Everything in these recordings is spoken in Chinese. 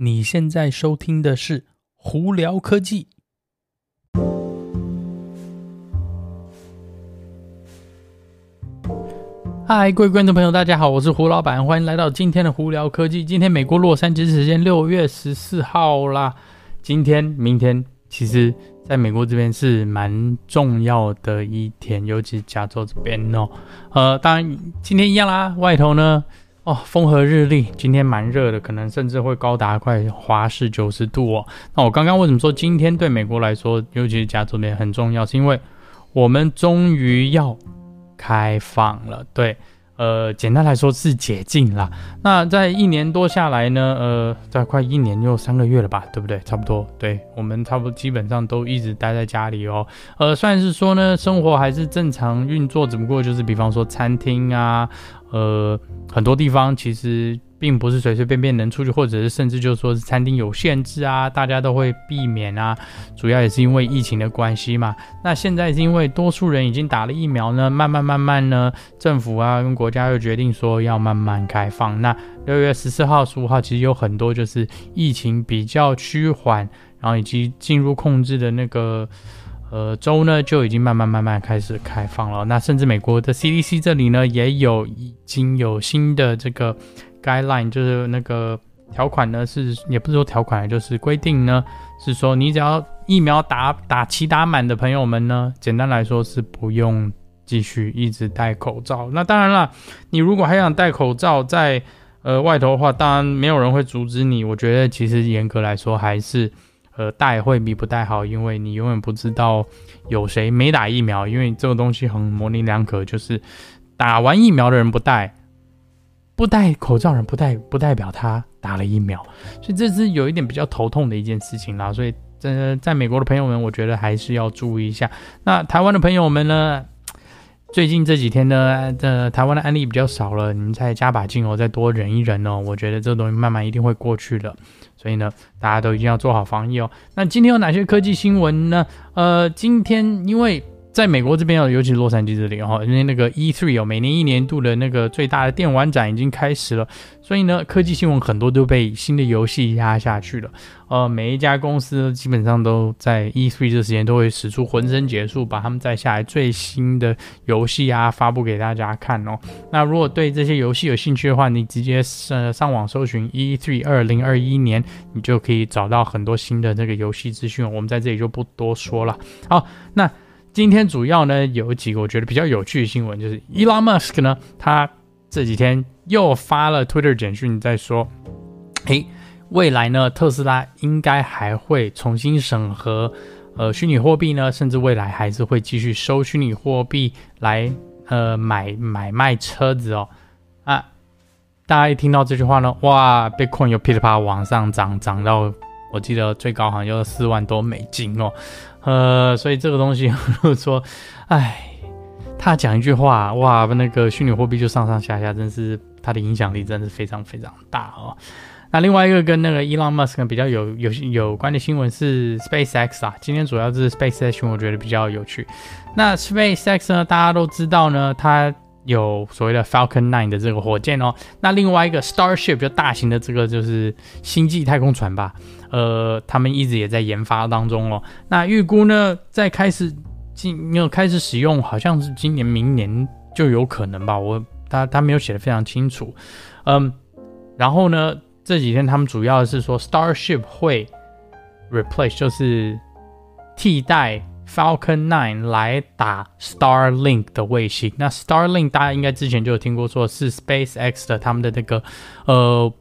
你现在收听的是《胡聊科技》。嗨，各位观众朋友，大家好，我是胡老板，欢迎来到今天的《胡聊科技》。今天美国洛杉矶时间六月十四号啦。今天、明天，其实在美国这边是蛮重要的一天，尤其加州这边哦。呃，当然今天一样啦，外头呢。哦，风和日丽，今天蛮热的，可能甚至会高达快华氏九十度哦。那我刚刚为什么说今天对美国来说，尤其是加州那边很重要，是因为我们终于要开放了。对。呃，简单来说是解禁啦。那在一年多下来呢，呃，在快一年又三个月了吧，对不对？差不多，对，我们差不多基本上都一直待在家里哦。呃，算是说呢，生活还是正常运作，只不过就是比方说餐厅啊，呃，很多地方其实。并不是随随便便能出去，或者是甚至就是说是餐厅有限制啊，大家都会避免啊。主要也是因为疫情的关系嘛。那现在是因为多数人已经打了疫苗呢，慢慢慢慢呢，政府啊跟国家又决定说要慢慢开放。那六月十四号、十五号其实有很多就是疫情比较趋缓，然后以及进入控制的那个。呃，州呢就已经慢慢慢慢开始开放了。那甚至美国的 CDC 这里呢也有已经有新的这个 guideline，就是那个条款呢是也不是说条款，就是规定呢是说你只要疫苗打打齐打满的朋友们呢，简单来说是不用继续一直戴口罩。那当然了，你如果还想戴口罩在呃外头的话，当然没有人会阻止你。我觉得其实严格来说还是。呃，戴会比不戴好，因为你永远不知道有谁没打疫苗，因为这个东西很模棱两可，就是打完疫苗的人不戴，不戴口罩人不戴，不代表他打了疫苗，所以这是有一点比较头痛的一件事情啦。所以，在在美国的朋友们，我觉得还是要注意一下。那台湾的朋友们呢？最近这几天呢，这，台湾的案例比较少了，你们再加把劲哦，再多忍一忍哦，我觉得这东西慢慢一定会过去的。所以呢，大家都一定要做好防疫哦。那今天有哪些科技新闻呢？呃，今天因为。在美国这边哦，尤其是洛杉矶这里哈，因为那个 E3 哦，每年一年度的那个最大的电玩展已经开始了，所以呢，科技新闻很多都被新的游戏压下去了。呃，每一家公司基本上都在 E3 这时间都会使出浑身解数，把他们再下来最新的游戏啊发布给大家看哦。那如果对这些游戏有兴趣的话，你直接上上网搜寻 E3 二零二一年，你就可以找到很多新的这个游戏资讯。我们在这里就不多说了。好，那。今天主要呢有几个我觉得比较有趣的新闻，就是 Elon Musk 呢，他这几天又发了 Twitter 简讯，在说，诶，未来呢特斯拉应该还会重新审核，呃，虚拟货币呢，甚至未来还是会继续收虚拟货币来呃买买卖车子哦。啊，大家一听到这句话呢，哇，Bitcoin 又噼里啪往上涨，涨到我记得最高好像要四万多美金哦。呃，所以这个东西，如果说，哎，他讲一句话，哇，那个虚拟货币就上上下下，真是他的影响力真的是非常非常大哦。那另外一个跟那个 Elon Musk 比较有有有关的新闻是 SpaceX 啊，今天主要是 SpaceX，我觉得比较有趣。那 SpaceX 呢，大家都知道呢，它有所谓的 Falcon 9的这个火箭哦。那另外一个 Starship 就大型的这个就是星际太空船吧。呃，他们一直也在研发当中哦。那预估呢，在开始今要开始使用，好像是今年、明年就有可能吧。我他他没有写的非常清楚。嗯，然后呢，这几天他们主要是说，Starship 会 replace，就是替代 Falcon 9来打 Starlink 的卫星。那 Starlink 大家应该之前就有听过，说是 SpaceX 的他们的那个呃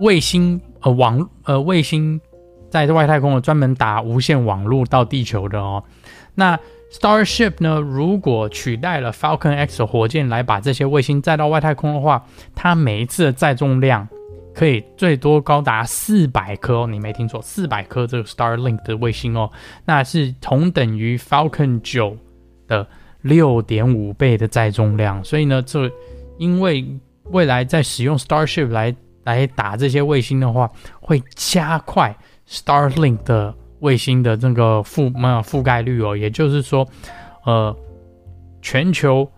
卫星。呃，网呃卫星在外太空专门打无线网络到地球的哦。那 Starship 呢，如果取代了 Falcon X 的火箭来把这些卫星载到外太空的话，它每一次的载重量可以最多高达四百颗哦。你没听错，四百颗这个 Starlink 的卫星哦，那是同等于 Falcon 9的六点五倍的载重量。所以呢，这因为未来在使用 Starship 来来打这些卫星的话，会加快 Starlink 的卫星的这个覆呃覆盖率哦，也就是说，呃，全球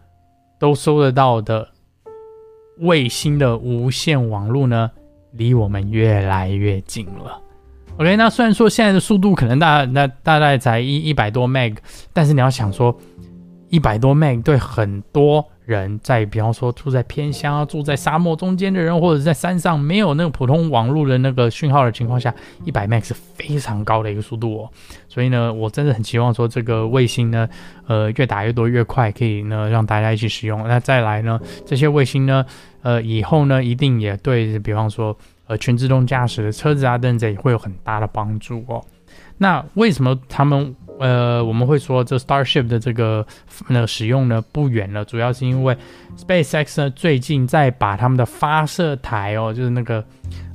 都收得到的卫星的无线网络呢，离我们越来越近了。OK，那虽然说现在的速度可能大那大概才一一百多 Meg，但是你要想说，一百多 Meg 对很多人在，比方说住在偏乡啊、住在沙漠中间的人，或者在山上没有那个普通网络的那个讯号的情况下，一百 Meg 是非常高的一个速度哦。所以呢，我真的很期望说这个卫星呢，呃，越打越多越快，可以呢让大家一起使用。那再来呢，这些卫星呢，呃，以后呢一定也对，比方说。呃，全自动驾驶的车子啊，等等也会有很大的帮助哦。那为什么他们呃，我们会说这 Starship 的这个呃使用呢不远了？主要是因为 SpaceX 呢最近在把他们的发射台哦，就是那个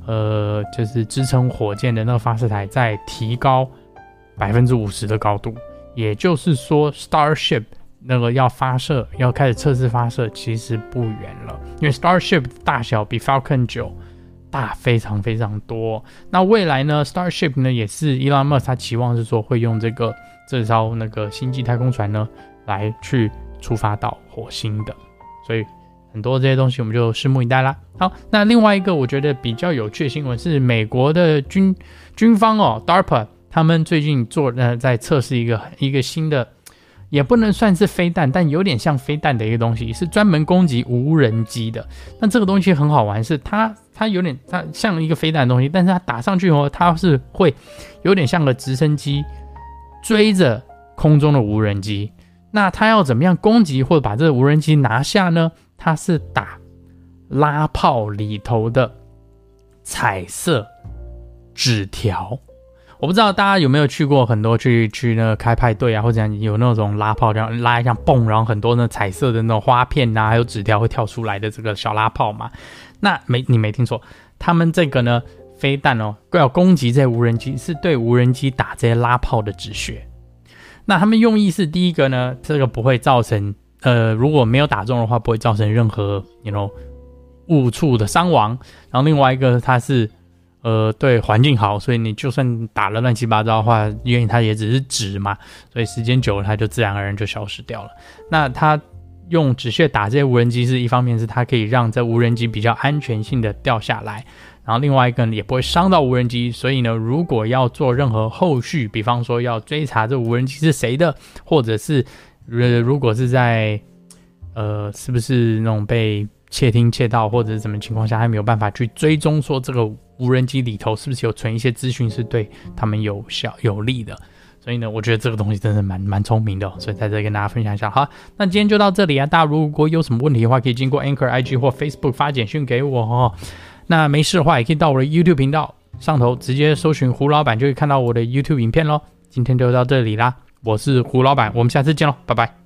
呃，就是支撑火箭的那个发射台，再提高百分之五十的高度。也就是说，Starship 那个要发射，要开始测试发射，其实不远了，因为 Starship 大小比 Falcon 9。大非常非常多。那未来呢？Starship 呢，也是 Elon Musk 他期望是说会用这个这艘那个星际太空船呢来去出发到火星的。所以很多这些东西我们就拭目以待啦。好，那另外一个我觉得比较有趣的新闻是美国的军军方哦，DARPA 他们最近做呃在测试一个一个新的。也不能算是飞弹，但有点像飞弹的一个东西，是专门攻击无人机的。那这个东西很好玩，是它它有点它像一个飞弹的东西，但是它打上去以后，它是会有点像个直升机追着空中的无人机。那它要怎么样攻击或者把这个无人机拿下呢？它是打拉炮里头的彩色纸条。我不知道大家有没有去过很多去去那个开派对啊，或者有那种拉炮这样拉一下蹦，然后很多那彩色的那种花片呐、啊，还有纸条会跳出来的这个小拉炮嘛？那没你没听错，他们这个呢飞弹哦，要攻击这些无人机，是对无人机打这些拉炮的止血。那他们用意是第一个呢，这个不会造成呃如果没有打中的话，不会造成任何 you know 误触的伤亡。然后另外一个它是。呃，对环境好，所以你就算打了乱七八糟的话，因为它也只是纸嘛，所以时间久了它就自然而然就消失掉了。那它用止血打这些无人机，是一方面是它可以让这无人机比较安全性的掉下来，然后另外一个呢也不会伤到无人机。所以呢，如果要做任何后续，比方说要追查这无人机是谁的，或者是呃如果是在呃是不是那种被窃听窃盗或者是什么情况下还没有办法去追踪说这个。无人机里头是不是有存一些资讯是对他们有效有利的？所以呢，我觉得这个东西真的蛮蛮聪明的，所以在这里跟大家分享一下。好，那今天就到这里啊！大家如果有什么问题的话，可以经过 Anchor IG 或 Facebook 发简讯给我哦。那没事的话，也可以到我的 YouTube 频道上头直接搜寻胡老板，就可以看到我的 YouTube 影片喽。今天就到这里啦，我是胡老板，我们下次见喽，拜拜。